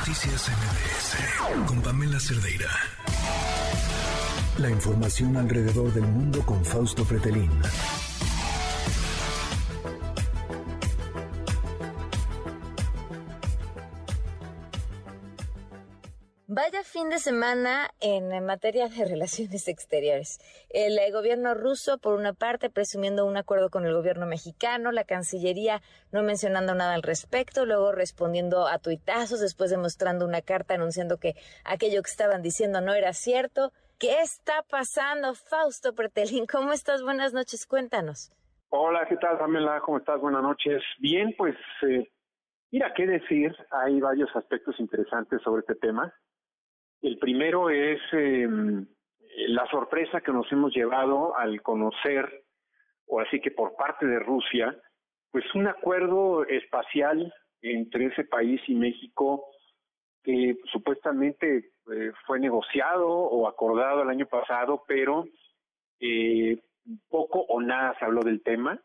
Noticias MBS con Pamela Cerdeira. La información alrededor del mundo con Fausto Pretelín. Vaya fin de semana en materia de relaciones exteriores. El eh, gobierno ruso, por una parte, presumiendo un acuerdo con el gobierno mexicano, la Cancillería no mencionando nada al respecto, luego respondiendo a tuitazos, después demostrando una carta anunciando que aquello que estaban diciendo no era cierto. ¿Qué está pasando, Fausto Pretelín? ¿Cómo estás? Buenas noches, cuéntanos. Hola, ¿qué tal, Pamela? ¿Cómo estás? Buenas noches. Bien, pues, eh, mira, qué decir. Hay varios aspectos interesantes sobre este tema. El primero es em, la sorpresa que nos hemos llevado al conocer, o así que por parte de Rusia, pues un acuerdo espacial entre ese país y México que supuestamente eh, fue negociado o acordado el año pasado, pero eh, poco o nada se habló del tema.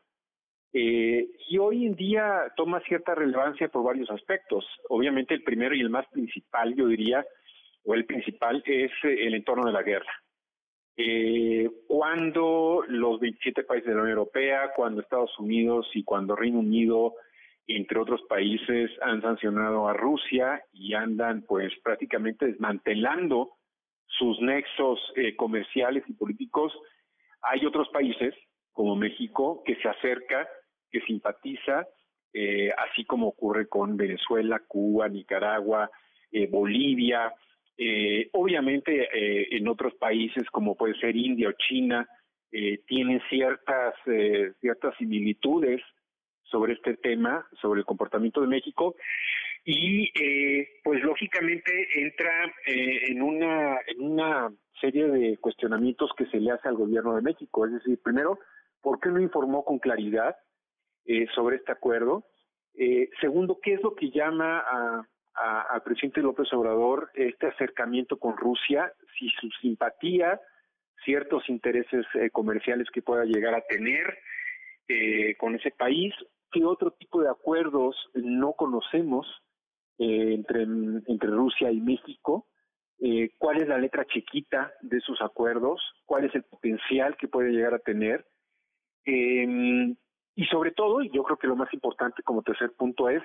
Eh, y hoy en día toma cierta relevancia por varios aspectos. Obviamente el primero y el más principal, yo diría, o el principal es eh, el entorno de la guerra. Eh, cuando los 27 países de la Unión Europea, cuando Estados Unidos y cuando Reino Unido, entre otros países, han sancionado a Rusia y andan pues prácticamente desmantelando sus nexos eh, comerciales y políticos, hay otros países como México que se acerca, que simpatiza, eh, así como ocurre con Venezuela, Cuba, Nicaragua, eh, Bolivia, eh, obviamente, eh, en otros países como puede ser India o China, eh, tienen ciertas, eh, ciertas similitudes sobre este tema, sobre el comportamiento de México, y eh, pues lógicamente entra eh, en, una, en una serie de cuestionamientos que se le hace al gobierno de México. Es decir, primero, ¿por qué no informó con claridad sobre este acuerdo? Segundo, ¿qué es lo que llama a, al presidente López Obrador este acercamiento con Rusia, si su simpatía, ciertos intereses eh, comerciales que pueda llegar a tener eh, con ese país, qué otro tipo de acuerdos no conocemos eh, entre, entre Rusia y México, eh, cuál es la letra chiquita de esos acuerdos, cuál es el potencial que puede llegar a tener. Eh, y sobre todo, y yo creo que lo más importante como tercer punto es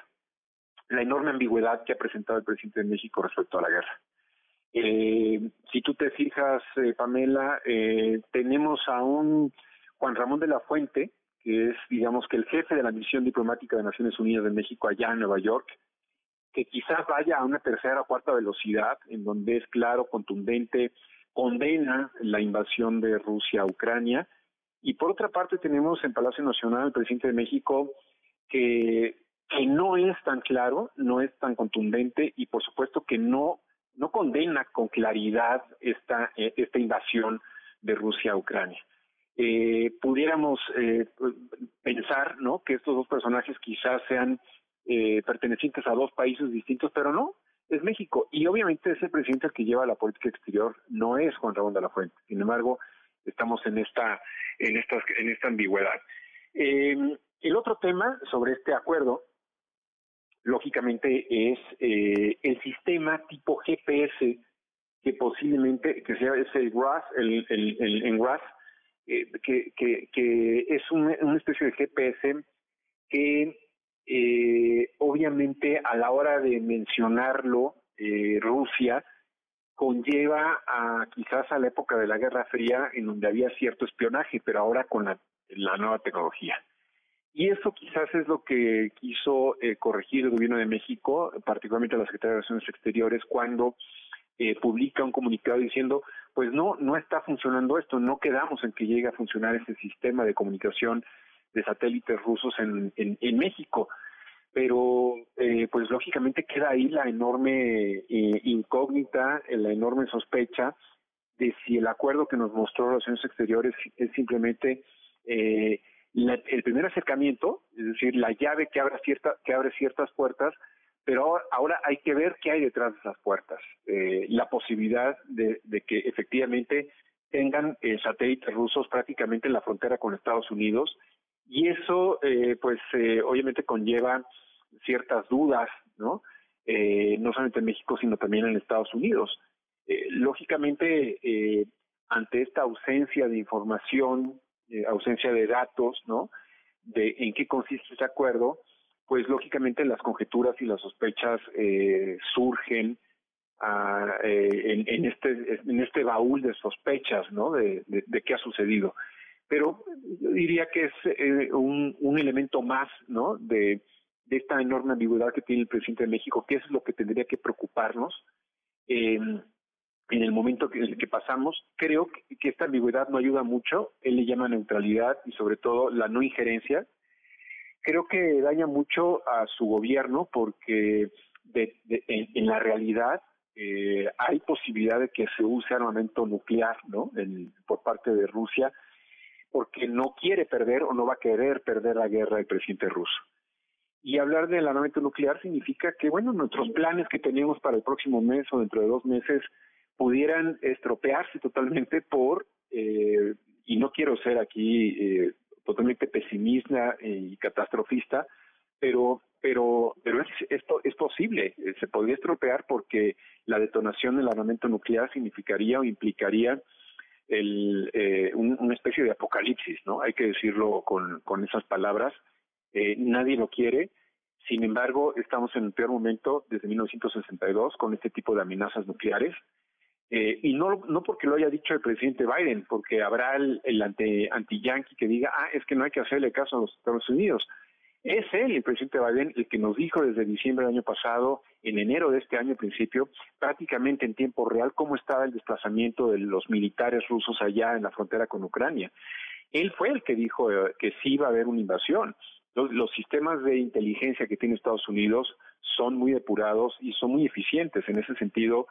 la enorme ambigüedad que ha presentado el presidente de México respecto a la guerra. Eh, si tú te fijas, eh, Pamela, eh, tenemos a un Juan Ramón de la Fuente, que es, digamos, que el jefe de la misión diplomática de Naciones Unidas de México allá en Nueva York, que quizás vaya a una tercera o cuarta velocidad, en donde es claro, contundente, condena la invasión de Rusia a Ucrania. Y por otra parte tenemos en Palacio Nacional al presidente de México, que que no es tan claro, no es tan contundente y por supuesto que no no condena con claridad esta eh, esta invasión de Rusia a Ucrania. Eh, pudiéramos eh, pensar, ¿no? Que estos dos personajes quizás sean eh, pertenecientes a dos países distintos, pero no, es México y obviamente ese presidente el que lleva la política exterior no es Juan Ramón de la Fuente. Sin embargo, estamos en esta en esta en esta ambigüedad. Eh, el otro tema sobre este acuerdo lógicamente es eh, el sistema tipo GPS que posiblemente que sea ese el RAS, el, el, el, el RAS, eh, que, que, que es un, una especie de GPS que eh, obviamente a la hora de mencionarlo eh, Rusia conlleva a quizás a la época de la Guerra Fría en donde había cierto espionaje, pero ahora con la, la nueva tecnología. Y eso quizás es lo que quiso eh, corregir el gobierno de México, particularmente la Secretaría de Relaciones Exteriores, cuando eh, publica un comunicado diciendo, pues no, no está funcionando esto, no quedamos en que llegue a funcionar ese sistema de comunicación de satélites rusos en, en, en México. Pero, eh, pues lógicamente queda ahí la enorme eh, incógnita, la enorme sospecha de si el acuerdo que nos mostró Relaciones Exteriores es simplemente eh, la, el primer acercamiento, es decir, la llave que abre, cierta, que abre ciertas puertas, pero ahora, hay que ver qué hay detrás de esas puertas. Eh, la posibilidad de, que efectivamente tengan eh, satélites rusos prácticamente en la frontera con Estados Unidos y eso, eh, pues, eh, obviamente conlleva ciertas dudas, ¿no? eh, no solamente en México, sino también en Estados Unidos. Eh, lógicamente, ante esta ausencia de información, ausencia de datos, ¿no? De en qué consiste ese acuerdo, pues lógicamente las conjeturas y las sospechas surgen ah, en, este en este baúl de sospechas, ¿no? De, qué ha sucedido. Pero yo diría que es un, un elemento más, ¿no? De de esta enorme ambigüedad que tiene el presidente de México, qué es lo que tendría que preocuparnos en el momento que, que pasamos. Creo que, esta ambigüedad no ayuda mucho, él le llama neutralidad y sobre todo la no injerencia. Creo que daña mucho a su gobierno porque en, la realidad eh, hay posibilidad de que se use armamento nuclear ¿no? por parte de Rusia porque no quiere perder o no va a querer perder la guerra el presidente ruso. Y hablar del armamento nuclear significa que, bueno, nuestros planes que teníamos para el próximo mes o dentro de dos meses pudieran estropearse totalmente por, eh, y no quiero ser aquí eh, totalmente pesimista y catastrofista, pero pero pero es, esto es posible, eh, se podría estropear porque la detonación del armamento nuclear significaría o implicaría el, eh, una especie de apocalipsis, ¿no? Hay que decirlo con, con esas palabras, eh, nadie lo quiere. Sin embargo, estamos en el peor momento desde 1962 con este tipo de amenazas nucleares. Eh, y no, no porque lo haya dicho el presidente Biden, porque habrá el, el anti-yankee que diga, ah, es que no hay que hacerle caso a los Estados Unidos. Es él, el presidente Biden, el que nos dijo desde diciembre del año pasado, en enero de este año principio, prácticamente en tiempo real, cómo estaba el desplazamiento de los militares rusos allá en la frontera con Ucrania. Él fue el que dijo eh, que sí iba a haber una invasión. Los, sistemas de inteligencia que tiene Estados Unidos son muy depurados y son muy eficientes. En ese sentido,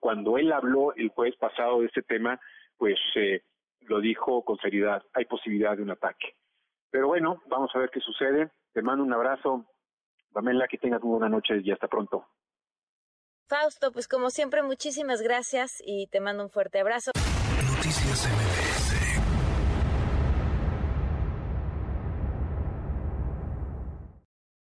cuando él habló el jueves pasado de este tema, pues eh, lo dijo con seriedad, hay posibilidad de un ataque. Pero bueno, vamos a ver qué sucede. Te mando un abrazo. Pamela, que tengas muy buena noche y hasta pronto. Fausto, pues como siempre, muchísimas gracias y te mando un fuerte abrazo. Noticias